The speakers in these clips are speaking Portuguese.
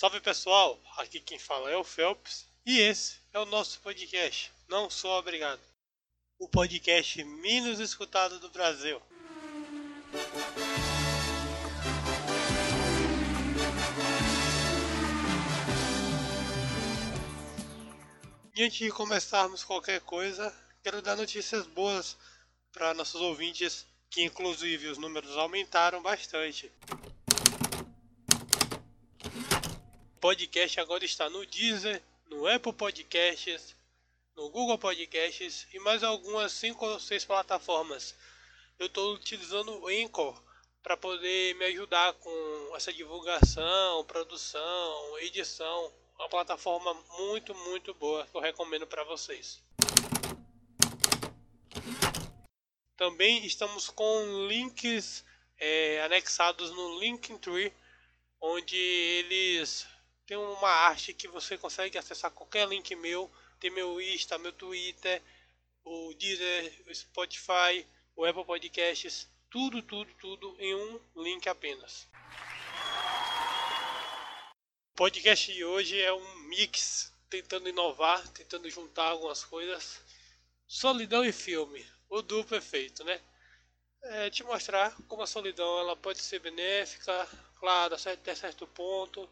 Salve pessoal, aqui quem fala é o Phelps e esse é o nosso podcast. Não sou obrigado. O podcast menos escutado do Brasil. E antes de começarmos qualquer coisa, quero dar notícias boas para nossos ouvintes, que inclusive os números aumentaram bastante. O podcast agora está no Deezer, no Apple Podcasts, no Google Podcasts e mais algumas 5 ou 6 plataformas. Eu estou utilizando o Anchor para poder me ajudar com essa divulgação, produção, edição. Uma plataforma muito, muito boa que eu recomendo para vocês. Também estamos com links é, anexados no Linktree, onde eles tem uma arte que você consegue acessar qualquer link meu. Tem meu Insta, meu Twitter, o Deezer, o Spotify, o Apple Podcasts, tudo, tudo, tudo em um link apenas. O podcast de hoje é um mix, tentando inovar, tentando juntar algumas coisas. Solidão e filme, o duplo efeito, né? É te mostrar como a solidão ela pode ser benéfica, claro, até certo ponto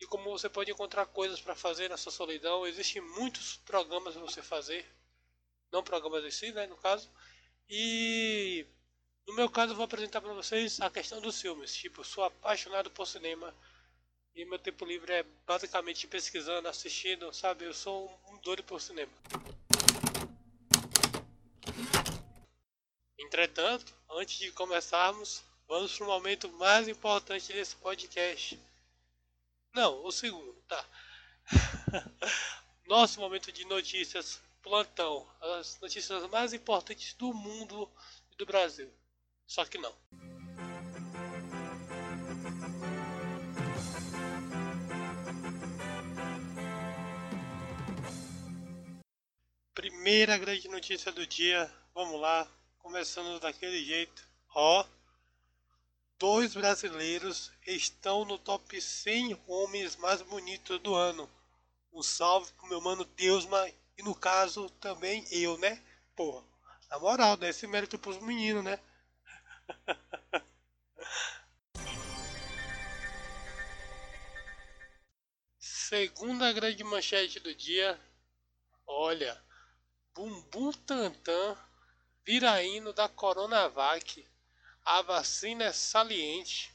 e como você pode encontrar coisas para fazer na sua solidão. Existem muitos programas para você fazer, não programas em si, né, no caso. E no meu caso eu vou apresentar para vocês a questão dos filmes. Tipo, sou apaixonado por cinema e meu tempo livre é basicamente pesquisando, assistindo, sabe? Eu sou um doido por cinema. Entretanto, antes de começarmos, vamos para o momento mais importante desse podcast não, o segundo, tá. Nosso momento de notícias plantão. As notícias mais importantes do mundo e do Brasil. Só que não. Primeira grande notícia do dia. Vamos lá. Começando daquele jeito. Ó dois brasileiros estão no top 100 homens mais bonitos do ano. Um salve pro meu mano Deusma e no caso também eu, né? Porra, na moral, dá esse mérito pros meninos, né? Segunda grande manchete do dia. Olha, Bumbum Tantan vira hino da Coronavac a vacina é saliente.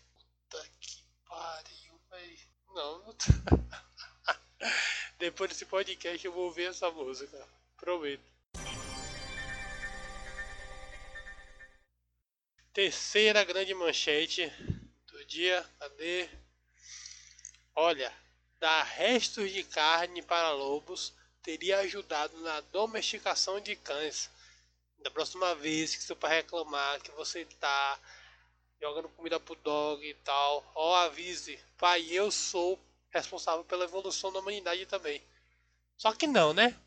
Puta que pariu, velho. Não, não tá. Depois desse podcast eu vou ouvir essa música. Prometo. Terceira grande manchete do dia. Cadê? Olha, dar restos de carne para lobos teria ajudado na domesticação de cães da próxima vez que seu pai reclamar que você tá jogando comida pro dog e tal, ó, avise, pai, eu sou responsável pela evolução da humanidade também. Só que não, né?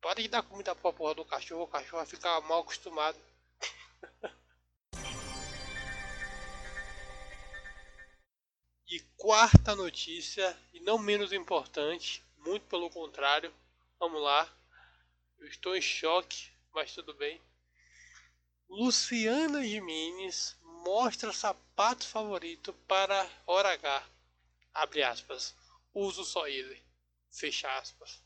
Pode dar comida pra porra do cachorro, o cachorro vai ficar mal acostumado. e quarta notícia, e não menos importante, muito pelo contrário, vamos lá. Eu estou em choque mas tudo bem. Luciana Jimenez mostra sapato favorito para hora H. Abre aspas. Uso só ele. Fecha aspas.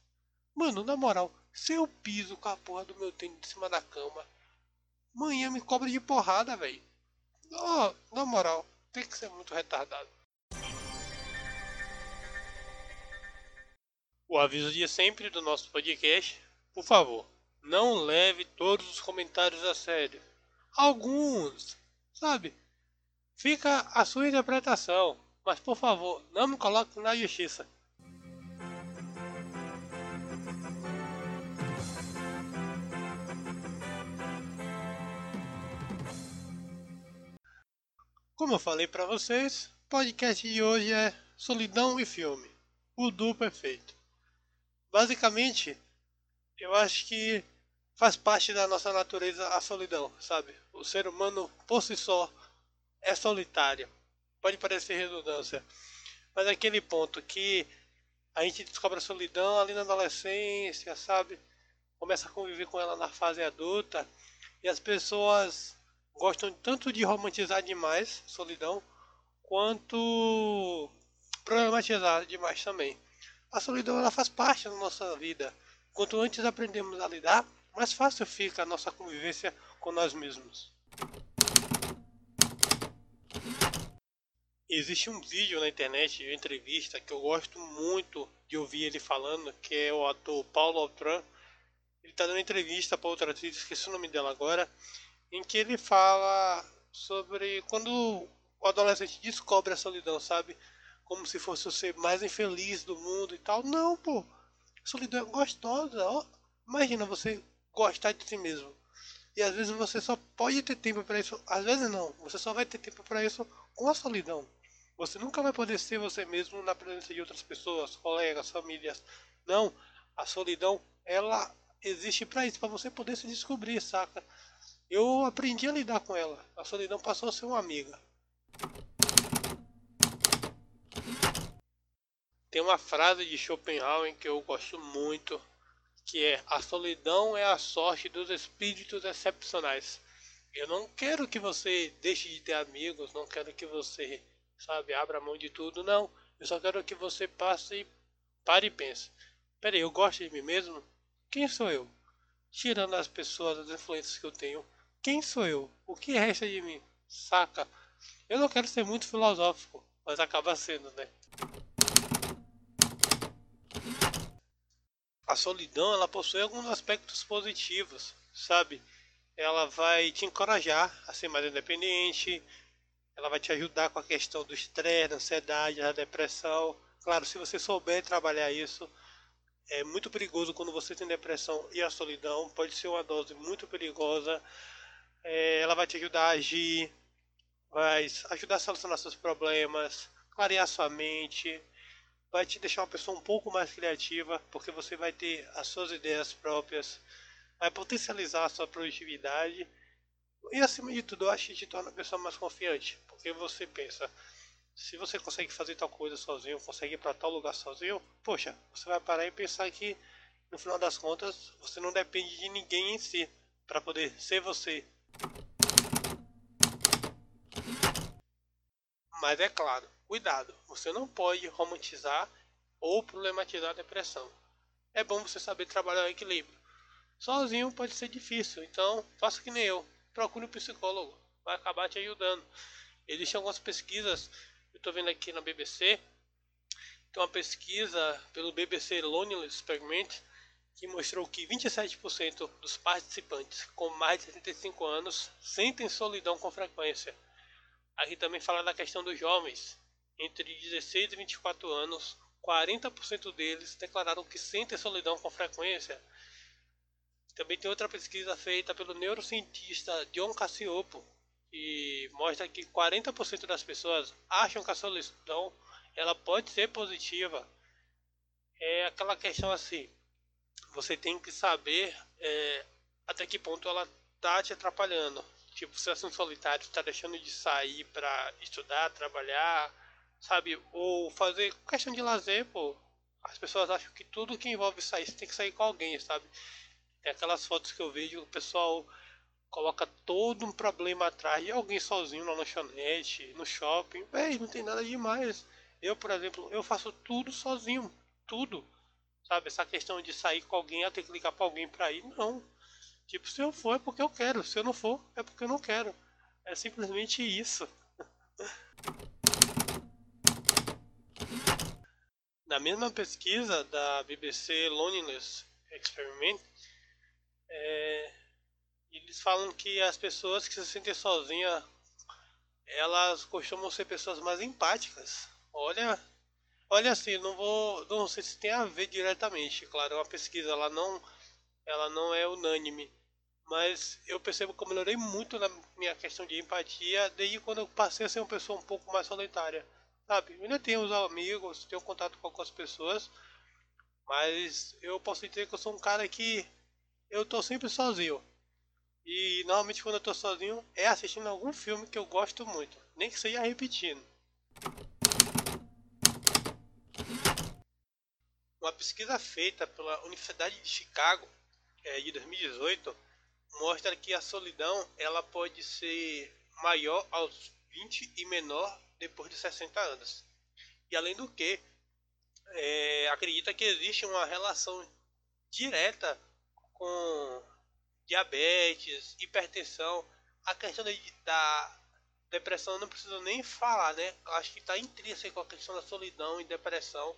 Mano, na moral, se eu piso com a porra do meu tênis em cima da cama, manhã me cobra de porrada, velho. Oh, na moral, tem que ser muito retardado. O aviso de sempre do nosso podcast, por favor, não leve todos os comentários a sério. Alguns, sabe? Fica a sua interpretação, mas por favor, não me coloque na justiça. Como eu falei para vocês, o podcast de hoje é Solidão e Filme, o duplo efeito. Basicamente, eu acho que faz parte da nossa natureza a solidão, sabe? O ser humano por si só é solitário. Pode parecer redundância, Mas aquele ponto que a gente descobre a solidão ali na adolescência, sabe? Começa a conviver com ela na fase adulta e as pessoas gostam tanto de romantizar demais solidão quanto problematizar demais também. A solidão ela faz parte da nossa vida. Quanto antes aprendemos a lidar, mais fácil fica a nossa convivência com nós mesmos. Existe um vídeo na internet, uma entrevista, que eu gosto muito de ouvir ele falando, que é o ator Paulo Altran. Ele está dando entrevista para outra atriz, esqueci o nome dela agora, em que ele fala sobre quando o adolescente descobre a solidão, sabe? Como se fosse o ser mais infeliz do mundo e tal. Não, pô. A solidão é gostosa, ó. Imagina você gostar de si mesmo. E às vezes você só pode ter tempo para isso, às vezes não, você só vai ter tempo para isso com a solidão. Você nunca vai poder ser você mesmo na presença de outras pessoas, colegas, famílias. Não, a solidão ela existe para isso, para você poder se descobrir, saca? Eu aprendi a lidar com ela. A solidão passou a ser uma amiga. Tem uma frase de Schopenhauer que eu gosto muito, que é a solidão é a sorte dos espíritos excepcionais. Eu não quero que você deixe de ter amigos, não quero que você, sabe, abra mão de tudo, não. Eu só quero que você passe pare e pense. Peraí, eu gosto de mim mesmo? Quem sou eu? Tirando as pessoas, as influências que eu tenho, quem sou eu? O que resta de mim? Saca? Eu não quero ser muito filosófico, mas acaba sendo, né? A solidão ela possui alguns aspectos positivos, sabe? Ela vai te encorajar a ser mais independente, ela vai te ajudar com a questão do estresse, da ansiedade, da depressão. Claro, se você souber trabalhar isso, é muito perigoso quando você tem depressão e a solidão, pode ser uma dose muito perigosa. É, ela vai te ajudar a agir, vai ajudar a solucionar seus problemas, clarear sua mente, vai te deixar uma pessoa um pouco mais criativa, porque você vai ter as suas ideias próprias, vai potencializar a sua produtividade e acima de tudo eu acho que te torna uma pessoa mais confiante, porque você pensa, se você consegue fazer tal coisa sozinho, consegue ir para tal lugar sozinho, poxa, você vai parar e pensar que no final das contas você não depende de ninguém em si para poder ser você. Mas é claro, Cuidado, você não pode romantizar ou problematizar a depressão. É bom você saber trabalhar o equilíbrio. Sozinho pode ser difícil, então faça que nem eu. Procure um psicólogo, vai acabar te ajudando. Existem algumas pesquisas, eu estou vendo aqui na BBC, tem uma pesquisa pelo BBC Loneliness Experiment que mostrou que 27% dos participantes com mais de 75 anos sentem solidão com frequência. Aqui também fala da questão dos jovens, entre 16 e 24 anos, 40% deles declararam que sentem solidão com frequência. Também tem outra pesquisa feita pelo neurocientista John Cassiopo, que mostra que 40% das pessoas acham que a solidão ela pode ser positiva. É aquela questão assim, você tem que saber é, até que ponto ela está te atrapalhando. Tipo, se você um solitário, está deixando de sair para estudar, trabalhar, sabe? Ou fazer questão de lazer, pô. As pessoas acham que tudo que envolve sair, você tem que sair com alguém, sabe? Tem aquelas fotos que eu vejo, o pessoal coloca todo um problema atrás de alguém sozinho na lanchonete, no shopping. Véi, não tem nada demais. Eu, por exemplo, eu faço tudo sozinho. Tudo. Sabe? Essa questão de sair com alguém, eu tenho que ligar pra alguém pra ir. Não. Tipo, se eu for é porque eu quero. Se eu não for, é porque eu não quero. É simplesmente isso. Na mesma pesquisa da BBC Loneliness Experiment, é, eles falam que as pessoas que se sentem sozinhas, elas costumam ser pessoas mais empáticas. Olha, olha assim, não vou, não sei se tem a ver diretamente. Claro, é uma pesquisa, ela não, ela não é unânime, mas eu percebo que eu melhorei muito na minha questão de empatia desde quando eu passei a ser uma pessoa um pouco mais solitária. Sabe, eu ainda tenho os amigos, tenho contato com algumas pessoas, mas eu posso dizer que eu sou um cara que eu tô sempre sozinho. E normalmente quando eu tô sozinho é assistindo algum filme que eu gosto muito, nem que seja repetindo. uma pesquisa feita pela Universidade de Chicago é, de 2018 mostra que a solidão ela pode ser maior aos 20 e menor depois de 60 anos. E além do que, é, acredita que existe uma relação direta com diabetes, hipertensão, a questão da depressão não precisa nem falar, né? Acho que está intrínseco a questão da solidão e depressão.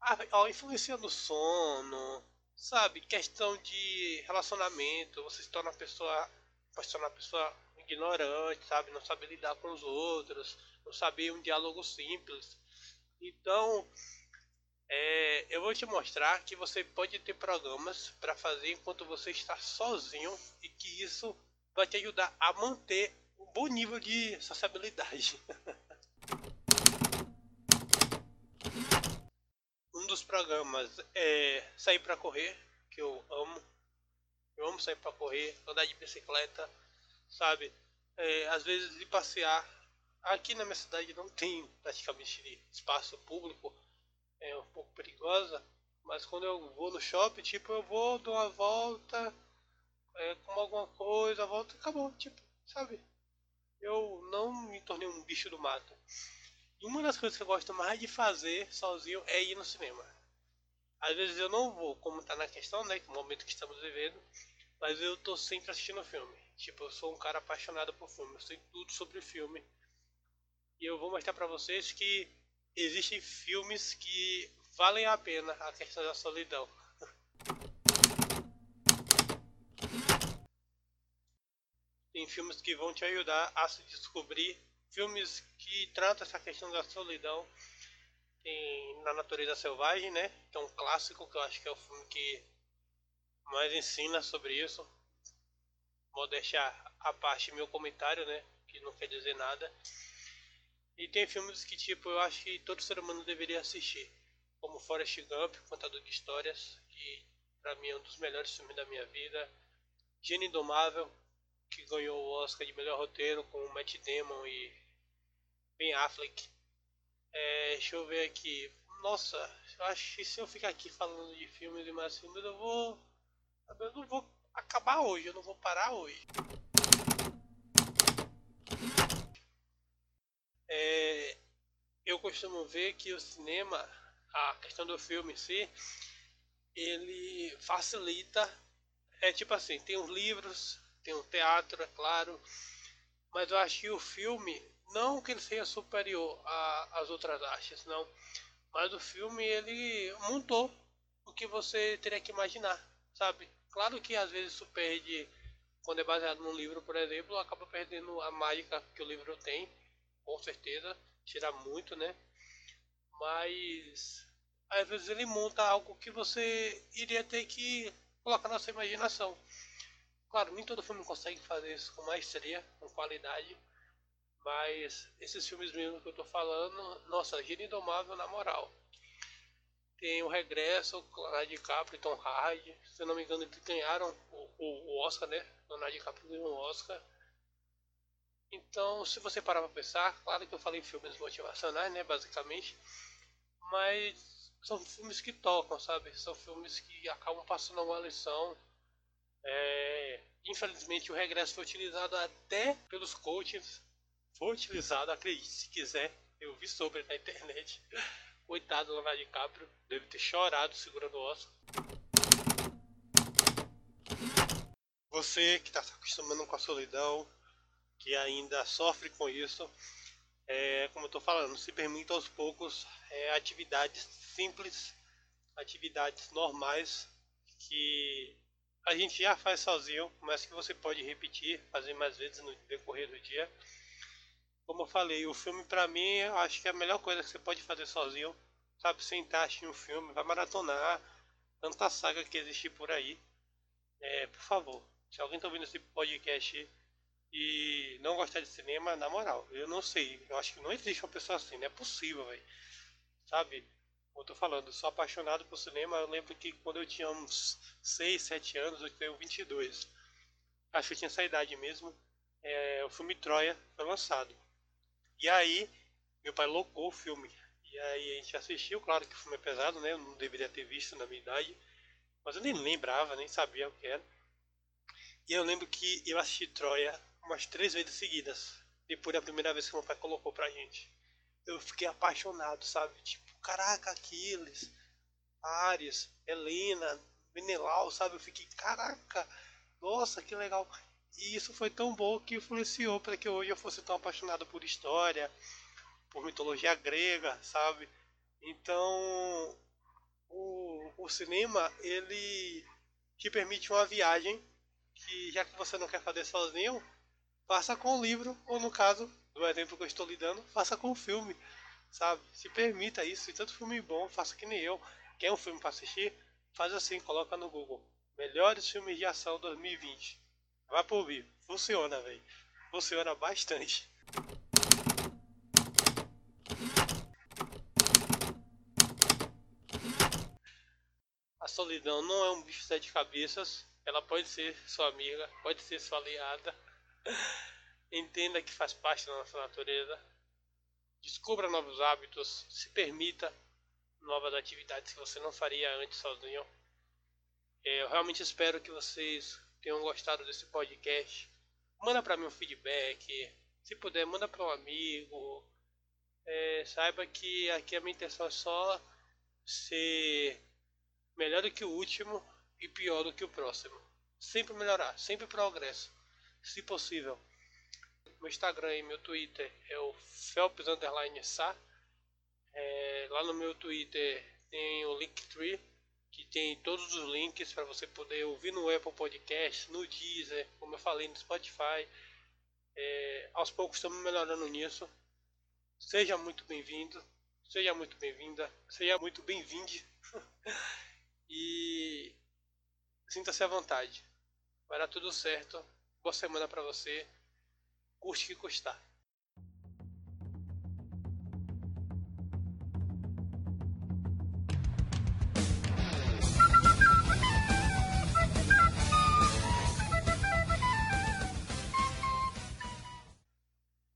A, a influência no sono, sabe? Questão de relacionamento, você se torna uma pessoa, pode se tornar uma pessoa ignorante, sabe? Não sabe lidar com os outros, não sabe um diálogo simples. Então, é, eu vou te mostrar que você pode ter programas para fazer enquanto você está sozinho e que isso vai te ajudar a manter um bom nível de sociabilidade. dos programas é sair para correr, que eu amo. Eu amo sair para correr, andar de bicicleta, sabe? É, às vezes de passear. Aqui na minha cidade não tem praticamente espaço público é um pouco perigosa, mas quando eu vou no shopping, tipo, eu vou, dou uma volta, é, como alguma coisa, volta acabou, tipo, sabe? Eu não me tornei um bicho do mato. Uma das coisas que eu gosto mais de fazer sozinho é ir no cinema. Às vezes eu não vou, como tá na questão, né, que momento que estamos vivendo, mas eu tô sempre assistindo filme. Tipo, eu sou um cara apaixonado por filme, eu sei tudo sobre filme. E eu vou mostrar pra vocês que existem filmes que valem a pena a questão da solidão. Tem filmes que vão te ajudar a se descobrir, filmes que tratam essa questão da solidão. Tem Na Natureza Selvagem, né? Que é um clássico, que eu acho que é o filme que mais ensina sobre isso. Vou deixar a parte meu comentário, né? Que não quer dizer nada. E tem filmes que, tipo, eu acho que todo ser humano deveria assistir. Como Forrest Gump, Contador de Histórias, que pra mim é um dos melhores filmes da minha vida. Gênio Indomável, que ganhou o Oscar de melhor roteiro com Matt Damon e Ben Affleck. É, deixa eu ver aqui. Nossa, eu acho que se eu ficar aqui falando de filmes e mais filmes, eu vou. Eu não vou acabar hoje, eu não vou parar hoje. É, eu costumo ver que o cinema, a questão do filme em si, ele facilita. É tipo assim, tem os livros, tem o teatro, é claro, mas eu acho que o filme, não que ele seja superior às outras artes, não, mas o filme ele montou o que você teria que imaginar, sabe? Claro que às vezes isso perde, quando é baseado num livro, por exemplo, acaba perdendo a mágica que o livro tem, com certeza, tira muito, né? Mas às vezes ele monta algo que você iria ter que colocar na sua imaginação. Claro, nem todo filme consegue fazer isso com maestria, com qualidade, mas esses filmes mesmo que eu tô falando, nossa, Giro Indomável na moral. Tem o Regresso, Leonardo DiCaprio e Tom Hardy, se não me engano eles ganharam o, o, o Oscar, né? Leonardo DiCaprio ganhou o Oscar então, se você parar para pensar, claro que eu falei filmes motivacionais, né, basicamente, mas são filmes que tocam, sabe? São filmes que acabam passando uma lição. É... Infelizmente, o regresso foi utilizado até pelos coaches. Foi utilizado, acredite se quiser. Eu vi sobre na internet. Coitado do Leonardo DiCaprio, deve ter chorado segurando o osso. Você que está se acostumando com a solidão, que ainda sofre com isso, é, como eu estou falando, se permita aos poucos é, atividades simples, atividades normais que a gente já faz sozinho, mas que você pode repetir, fazer mais vezes no decorrer do dia. Como eu falei, o filme para mim, acho que é a melhor coisa que você pode fazer sozinho, sabe? Sentar, assistir um filme, vai maratonar tanta saga que existe por aí. É, por favor, se alguém está ouvindo esse podcast e não gostar de cinema, na moral, eu não sei. Eu acho que não existe uma pessoa assim, não é possível, velho. Sabe? Eu tô falando, sou apaixonado por cinema. Eu lembro que quando eu tinha uns 6, 7 anos, eu tenho 22. Acho que eu tinha essa idade mesmo. É, o filme Troia foi lançado. E aí, meu pai locou o filme. E aí a gente assistiu, claro que o filme é pesado, né? Eu não deveria ter visto na minha idade. Mas eu nem lembrava, nem sabia o que era. E eu lembro que eu assisti Troia umas três vezes seguidas. Depois da primeira vez que meu pai colocou pra gente. Eu fiquei apaixonado, sabe? Tipo, caraca, Aquiles, Ares, Helena, Menelau, sabe? Eu fiquei, caraca, nossa, que legal. E isso foi tão bom que influenciou para que hoje eu fosse tão apaixonado por história, por mitologia grega, sabe? Então, o, o cinema, ele te permite uma viagem que, já que você não quer fazer sozinho, faça com o livro, ou no caso, do exemplo que eu estou lhe dando, faça com o filme, sabe? Se permita isso, e tanto filme bom, faça que nem eu. Quer um filme para assistir? Faz assim, coloca no Google. Melhores filmes de ação 2020. Vai por ouvir. Funciona, velho. Funciona bastante. A solidão não é um bicho de sete cabeças. Ela pode ser sua amiga, pode ser sua aliada. Entenda que faz parte da nossa natureza. Descubra novos hábitos. Se permita novas atividades que você não faria antes sozinho. É, eu realmente espero que vocês tenham gostado desse podcast. Manda para mim um feedback. Se puder, manda para um amigo. É, saiba que aqui a minha intenção é só ser melhor do que o último e pior do que o próximo. Sempre melhorar, sempre progresso, se possível. Meu Instagram e meu Twitter é o Sa. É, lá no meu Twitter tem o Linktree, que tem todos os links para você poder ouvir no Apple Podcast, no Deezer, como eu falei, no Spotify. É, aos poucos estamos melhorando nisso. Seja muito bem-vindo, seja muito bem-vinda, seja muito bem-vinde. e sinta-se à vontade. Vai dar tudo certo. Boa semana para você. Custe que custar.